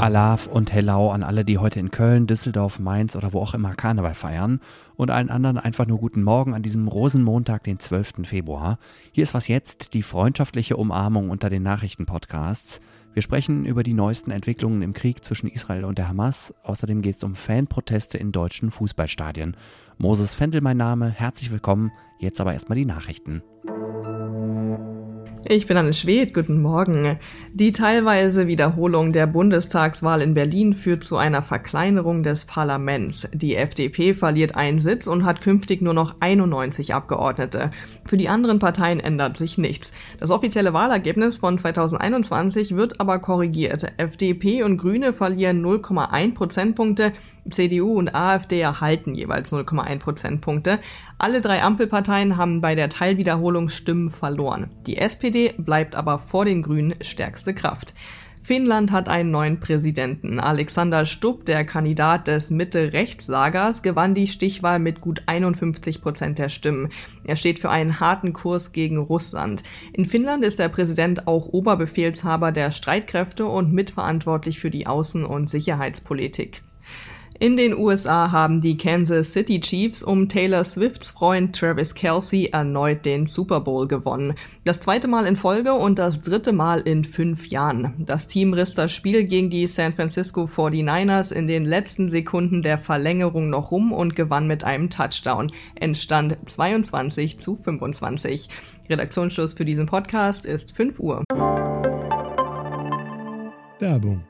Alaf und Hellau an alle, die heute in Köln, Düsseldorf, Mainz oder wo auch immer Karneval feiern. Und allen anderen einfach nur guten Morgen an diesem Rosenmontag, den 12. Februar. Hier ist was jetzt, die freundschaftliche Umarmung unter den Nachrichtenpodcasts. Wir sprechen über die neuesten Entwicklungen im Krieg zwischen Israel und der Hamas. Außerdem geht es um Fanproteste in deutschen Fußballstadien. Moses Fendel mein Name, herzlich willkommen. Jetzt aber erstmal die Nachrichten. Ich bin Anne Schwedt, guten Morgen. Die teilweise Wiederholung der Bundestagswahl in Berlin führt zu einer Verkleinerung des Parlaments. Die FDP verliert einen Sitz und hat künftig nur noch 91 Abgeordnete. Für die anderen Parteien ändert sich nichts. Das offizielle Wahlergebnis von 2021 wird aber korrigiert. FDP und Grüne verlieren 0,1 Prozentpunkte, CDU und AfD erhalten jeweils 0,1 Prozentpunkte. Alle drei Ampelparteien haben bei der Teilwiederholung Stimmen verloren. Die SPD bleibt aber vor den Grünen stärkste Kraft. Finnland hat einen neuen Präsidenten. Alexander Stubb, der Kandidat des Mitte-Rechts-Lagers, gewann die Stichwahl mit gut 51 Prozent der Stimmen. Er steht für einen harten Kurs gegen Russland. In Finnland ist der Präsident auch Oberbefehlshaber der Streitkräfte und mitverantwortlich für die Außen- und Sicherheitspolitik. In den USA haben die Kansas City Chiefs um Taylor Swifts Freund Travis Kelsey erneut den Super Bowl gewonnen. Das zweite Mal in Folge und das dritte Mal in fünf Jahren. Das Team riss das Spiel gegen die San Francisco 49ers in den letzten Sekunden der Verlängerung noch rum und gewann mit einem Touchdown. Entstand 22 zu 25. Redaktionsschluss für diesen Podcast ist 5 Uhr. Werbung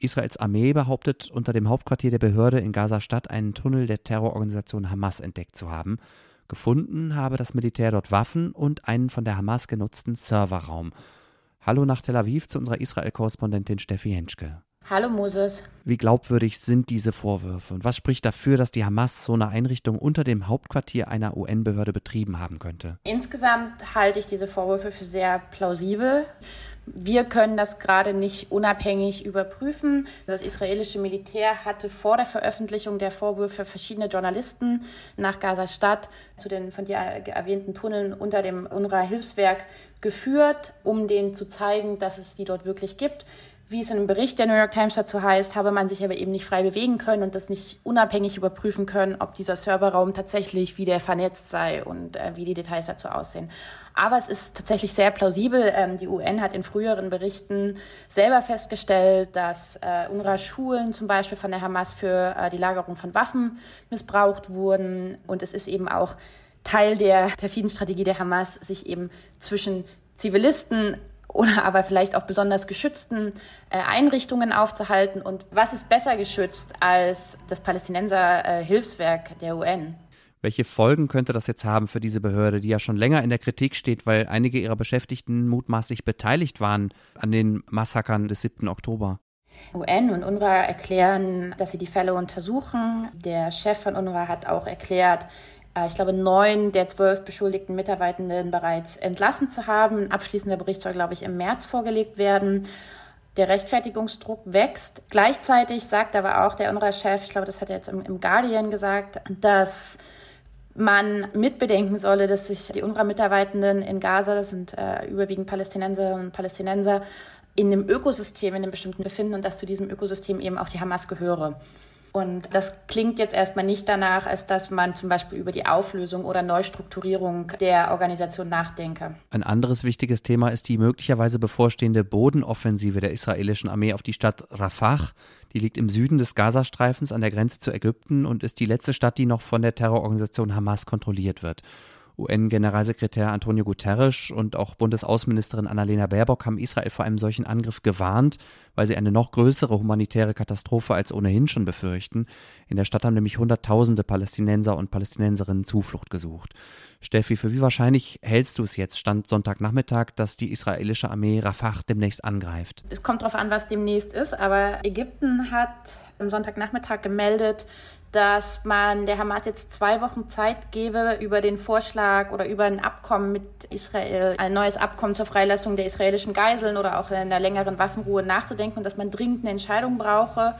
Israels Armee behauptet, unter dem Hauptquartier der Behörde in Gaza-Stadt einen Tunnel der Terrororganisation Hamas entdeckt zu haben. Gefunden habe das Militär dort Waffen und einen von der Hamas genutzten Serverraum. Hallo nach Tel Aviv zu unserer Israel-Korrespondentin Steffi Henschke. Hallo Moses. Wie glaubwürdig sind diese Vorwürfe und was spricht dafür, dass die Hamas so eine Einrichtung unter dem Hauptquartier einer UN-Behörde betrieben haben könnte? Insgesamt halte ich diese Vorwürfe für sehr plausibel. Wir können das gerade nicht unabhängig überprüfen. Das israelische Militär hatte vor der Veröffentlichung der Vorwürfe verschiedene Journalisten nach Gaza-Stadt zu den von dir erwähnten Tunneln unter dem UNRWA-Hilfswerk geführt, um denen zu zeigen, dass es die dort wirklich gibt. Wie es in einem Bericht der New York Times dazu heißt, habe man sich aber eben nicht frei bewegen können und das nicht unabhängig überprüfen können, ob dieser Serverraum tatsächlich wieder vernetzt sei und äh, wie die Details dazu aussehen. Aber es ist tatsächlich sehr plausibel. Ähm, die UN hat in früheren Berichten selber festgestellt, dass äh, UNRWA-Schulen zum Beispiel von der Hamas für äh, die Lagerung von Waffen missbraucht wurden. Und es ist eben auch Teil der perfiden Strategie der Hamas, sich eben zwischen Zivilisten oder aber vielleicht auch besonders geschützten äh, Einrichtungen aufzuhalten. Und was ist besser geschützt als das Palästinenser-Hilfswerk der UN? Welche Folgen könnte das jetzt haben für diese Behörde, die ja schon länger in der Kritik steht, weil einige ihrer Beschäftigten mutmaßlich beteiligt waren an den Massakern des 7. Oktober? UN und UNRWA erklären, dass sie die Fälle untersuchen. Der Chef von UNRWA hat auch erklärt, äh, ich glaube, neun der zwölf beschuldigten Mitarbeitenden bereits entlassen zu haben. Ein abschließender Bericht soll, glaube ich, im März vorgelegt werden. Der Rechtfertigungsdruck wächst. Gleichzeitig sagt aber auch der UNRWA-Chef, ich glaube, das hat er jetzt im, im Guardian gesagt, dass man mitbedenken solle, dass sich die UNRWA-Mitarbeitenden in Gaza, das sind äh, überwiegend Palästinenserinnen und Palästinenser, in einem Ökosystem, in einem bestimmten befinden und dass zu diesem Ökosystem eben auch die Hamas gehöre. Und das klingt jetzt erstmal nicht danach, als dass man zum Beispiel über die Auflösung oder Neustrukturierung der Organisation nachdenke. Ein anderes wichtiges Thema ist die möglicherweise bevorstehende Bodenoffensive der israelischen Armee auf die Stadt Rafah. Die liegt im Süden des Gazastreifens an der Grenze zu Ägypten und ist die letzte Stadt, die noch von der Terrororganisation Hamas kontrolliert wird. UN-Generalsekretär Antonio Guterres und auch Bundesaußenministerin Annalena Baerbock haben Israel vor einem solchen Angriff gewarnt, weil sie eine noch größere humanitäre Katastrophe als ohnehin schon befürchten. In der Stadt haben nämlich Hunderttausende Palästinenser und Palästinenserinnen Zuflucht gesucht. Steffi, für wie wahrscheinlich hältst du es jetzt, Stand Sonntagnachmittag, dass die israelische Armee Rafah demnächst angreift? Es kommt darauf an, was demnächst ist, aber Ägypten hat am Sonntagnachmittag gemeldet, dass man der Hamas jetzt zwei Wochen Zeit gebe, über den Vorschlag oder über ein Abkommen mit Israel, ein neues Abkommen zur Freilassung der israelischen Geiseln oder auch in einer längeren Waffenruhe nachzudenken und dass man dringend eine Entscheidung brauche.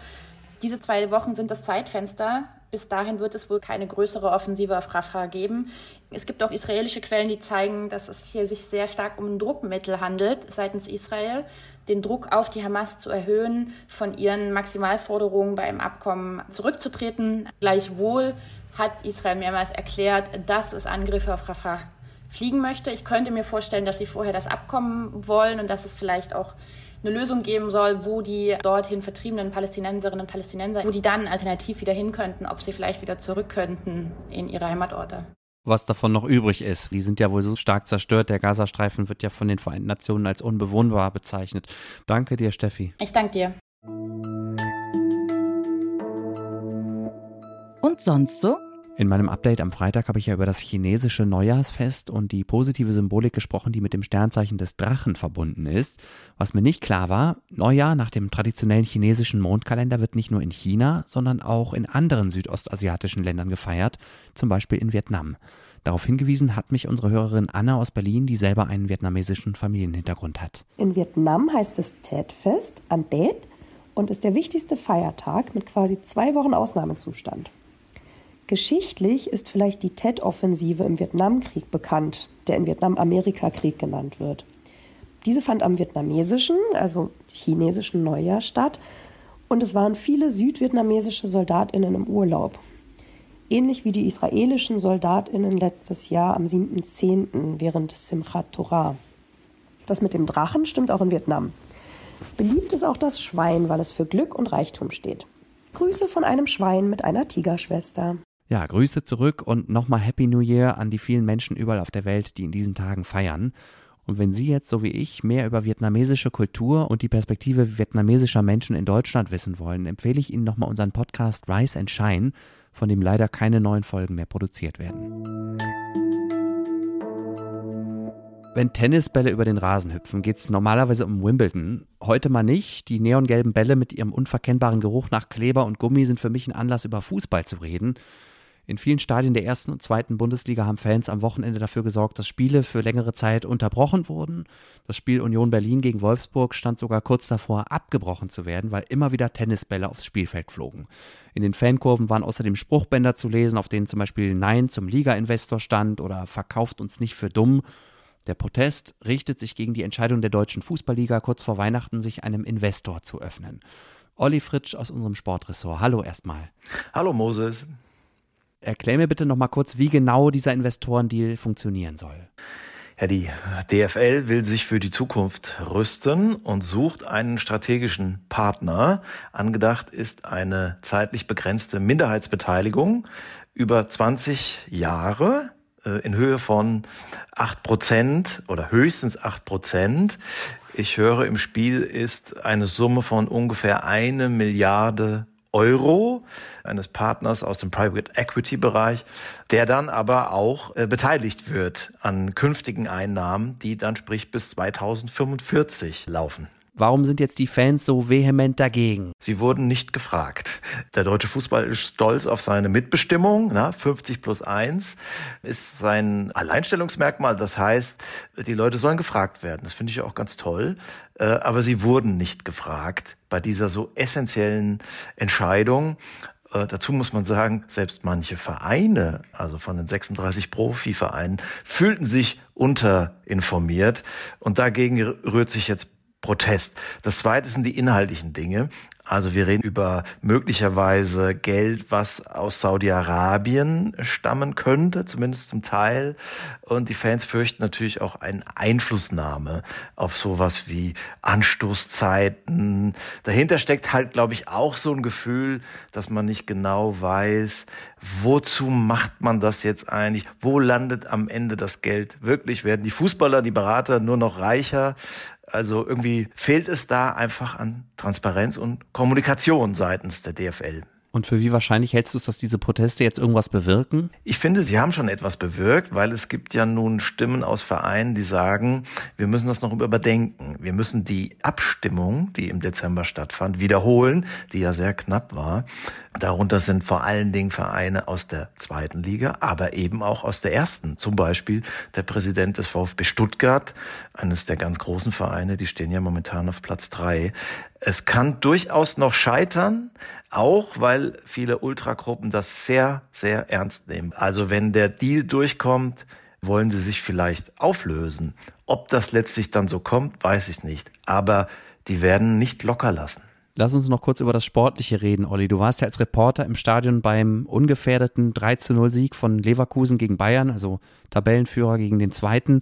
Diese zwei Wochen sind das Zeitfenster. Bis dahin wird es wohl keine größere Offensive auf Rafah geben. Es gibt auch israelische Quellen, die zeigen, dass es hier sich sehr stark um ein Druckmittel handelt seitens Israel, den Druck auf die Hamas zu erhöhen, von ihren Maximalforderungen bei einem Abkommen zurückzutreten. Gleichwohl hat Israel mehrmals erklärt, dass es Angriffe auf Rafah fliegen möchte. Ich könnte mir vorstellen, dass sie vorher das Abkommen wollen und dass es vielleicht auch eine Lösung geben soll, wo die dorthin vertriebenen Palästinenserinnen und Palästinenser, wo die dann alternativ wieder hin könnten, ob sie vielleicht wieder zurück könnten in ihre Heimatorte. Was davon noch übrig ist. Die sind ja wohl so stark zerstört. Der Gazastreifen wird ja von den Vereinten Nationen als unbewohnbar bezeichnet. Danke dir, Steffi. Ich danke dir. Und sonst so? In meinem Update am Freitag habe ich ja über das chinesische Neujahrsfest und die positive Symbolik gesprochen, die mit dem Sternzeichen des Drachen verbunden ist. Was mir nicht klar war, Neujahr nach dem traditionellen chinesischen Mondkalender wird nicht nur in China, sondern auch in anderen südostasiatischen Ländern gefeiert, zum Beispiel in Vietnam. Darauf hingewiesen hat mich unsere Hörerin Anna aus Berlin, die selber einen vietnamesischen Familienhintergrund hat. In Vietnam heißt es Tet-Fest, an Tet, und ist der wichtigste Feiertag mit quasi zwei Wochen Ausnahmezustand. Geschichtlich ist vielleicht die Tet-Offensive im Vietnamkrieg bekannt, der in Vietnam-Amerika-Krieg genannt wird. Diese fand am vietnamesischen, also chinesischen Neujahr statt und es waren viele südvietnamesische Soldatinnen im Urlaub. Ähnlich wie die israelischen Soldatinnen letztes Jahr am 7.10. während Simchat Torah. Das mit dem Drachen stimmt auch in Vietnam. Beliebt ist auch das Schwein, weil es für Glück und Reichtum steht. Grüße von einem Schwein mit einer Tigerschwester. Ja, Grüße zurück und nochmal Happy New Year an die vielen Menschen überall auf der Welt, die in diesen Tagen feiern. Und wenn Sie jetzt, so wie ich, mehr über vietnamesische Kultur und die Perspektive vietnamesischer Menschen in Deutschland wissen wollen, empfehle ich Ihnen nochmal unseren Podcast Rise and Shine, von dem leider keine neuen Folgen mehr produziert werden. Wenn Tennisbälle über den Rasen hüpfen, geht es normalerweise um Wimbledon. Heute mal nicht. Die neongelben Bälle mit ihrem unverkennbaren Geruch nach Kleber und Gummi sind für mich ein Anlass, über Fußball zu reden. In vielen Stadien der ersten und zweiten Bundesliga haben Fans am Wochenende dafür gesorgt, dass Spiele für längere Zeit unterbrochen wurden. Das Spiel Union Berlin gegen Wolfsburg stand sogar kurz davor, abgebrochen zu werden, weil immer wieder Tennisbälle aufs Spielfeld flogen. In den Fankurven waren außerdem Spruchbänder zu lesen, auf denen zum Beispiel Nein zum Liga-Investor stand oder Verkauft uns nicht für dumm. Der Protest richtet sich gegen die Entscheidung der deutschen Fußballliga, kurz vor Weihnachten sich einem Investor zu öffnen. Olli Fritsch aus unserem Sportressort. Hallo erstmal. Hallo Moses. Erklär mir bitte noch mal kurz, wie genau dieser Investorendeal funktionieren soll. Ja, die DFL will sich für die Zukunft rüsten und sucht einen strategischen Partner. Angedacht ist eine zeitlich begrenzte Minderheitsbeteiligung über 20 Jahre äh, in Höhe von 8 Prozent oder höchstens 8 Prozent. Ich höre, im Spiel ist eine Summe von ungefähr eine Milliarde Euro eines Partners aus dem Private Equity Bereich, der dann aber auch äh, beteiligt wird an künftigen Einnahmen, die dann sprich bis 2045 laufen. Warum sind jetzt die Fans so vehement dagegen? Sie wurden nicht gefragt. Der deutsche Fußball ist stolz auf seine Mitbestimmung. Na, 50 plus 1 ist sein Alleinstellungsmerkmal. Das heißt, die Leute sollen gefragt werden. Das finde ich auch ganz toll. Äh, aber sie wurden nicht gefragt bei dieser so essentiellen Entscheidung. Äh, dazu muss man sagen, selbst manche Vereine, also von den 36 Profivereinen, fühlten sich unterinformiert. Und dagegen rührt sich jetzt Protest. Das zweite sind die inhaltlichen Dinge. Also wir reden über möglicherweise Geld, was aus Saudi-Arabien stammen könnte, zumindest zum Teil. Und die Fans fürchten natürlich auch eine Einflussnahme auf sowas wie Anstoßzeiten. Dahinter steckt halt, glaube ich, auch so ein Gefühl, dass man nicht genau weiß, wozu macht man das jetzt eigentlich? Wo landet am Ende das Geld wirklich? Werden die Fußballer, die Berater nur noch reicher? Also irgendwie fehlt es da einfach an Transparenz und Kommunikation seitens der DFL. Und für wie wahrscheinlich hältst du es, dass diese Proteste jetzt irgendwas bewirken? Ich finde, sie haben schon etwas bewirkt, weil es gibt ja nun Stimmen aus Vereinen, die sagen, wir müssen das noch überdenken. Wir müssen die Abstimmung, die im Dezember stattfand, wiederholen, die ja sehr knapp war. Darunter sind vor allen Dingen Vereine aus der zweiten Liga, aber eben auch aus der ersten. Zum Beispiel der Präsident des VfB Stuttgart, eines der ganz großen Vereine, die stehen ja momentan auf Platz drei. Es kann durchaus noch scheitern, auch weil viele Ultragruppen das sehr, sehr ernst nehmen. Also wenn der Deal durchkommt, wollen sie sich vielleicht auflösen. Ob das letztlich dann so kommt, weiß ich nicht. Aber die werden nicht locker lassen. Lass uns noch kurz über das Sportliche reden, Olli. Du warst ja als Reporter im Stadion beim ungefährdeten 3 zu 0 Sieg von Leverkusen gegen Bayern, also Tabellenführer gegen den zweiten.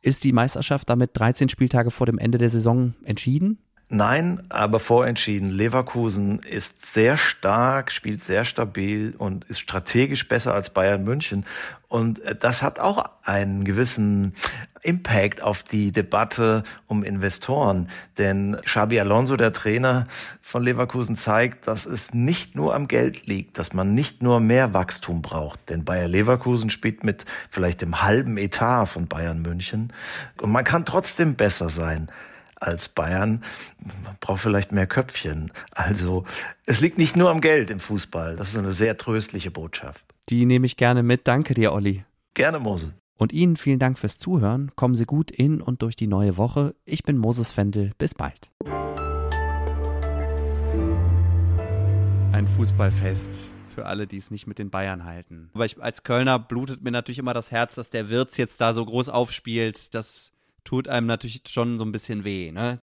Ist die Meisterschaft damit 13 Spieltage vor dem Ende der Saison entschieden? Nein, aber vorentschieden. Leverkusen ist sehr stark, spielt sehr stabil und ist strategisch besser als Bayern München. Und äh, das hat auch einen gewissen Impact auf die Debatte um Investoren. Denn Xabi Alonso, der Trainer von Leverkusen, zeigt, dass es nicht nur am Geld liegt, dass man nicht nur mehr Wachstum braucht. Denn Bayer Leverkusen spielt mit vielleicht dem halben Etat von Bayern München. Und man kann trotzdem besser sein als Bayern. Man braucht vielleicht mehr Köpfchen. Also es liegt nicht nur am Geld im Fußball. Das ist eine sehr tröstliche Botschaft. Die nehme ich gerne mit. Danke dir, Olli. Gerne, Mosel. Und Ihnen vielen Dank fürs Zuhören. Kommen Sie gut in und durch die neue Woche. Ich bin Moses Fendel. Bis bald. Ein Fußballfest für alle, die es nicht mit den Bayern halten. Aber ich, als Kölner blutet mir natürlich immer das Herz, dass der Wirtz jetzt da so groß aufspielt. Das tut einem natürlich schon so ein bisschen weh, ne?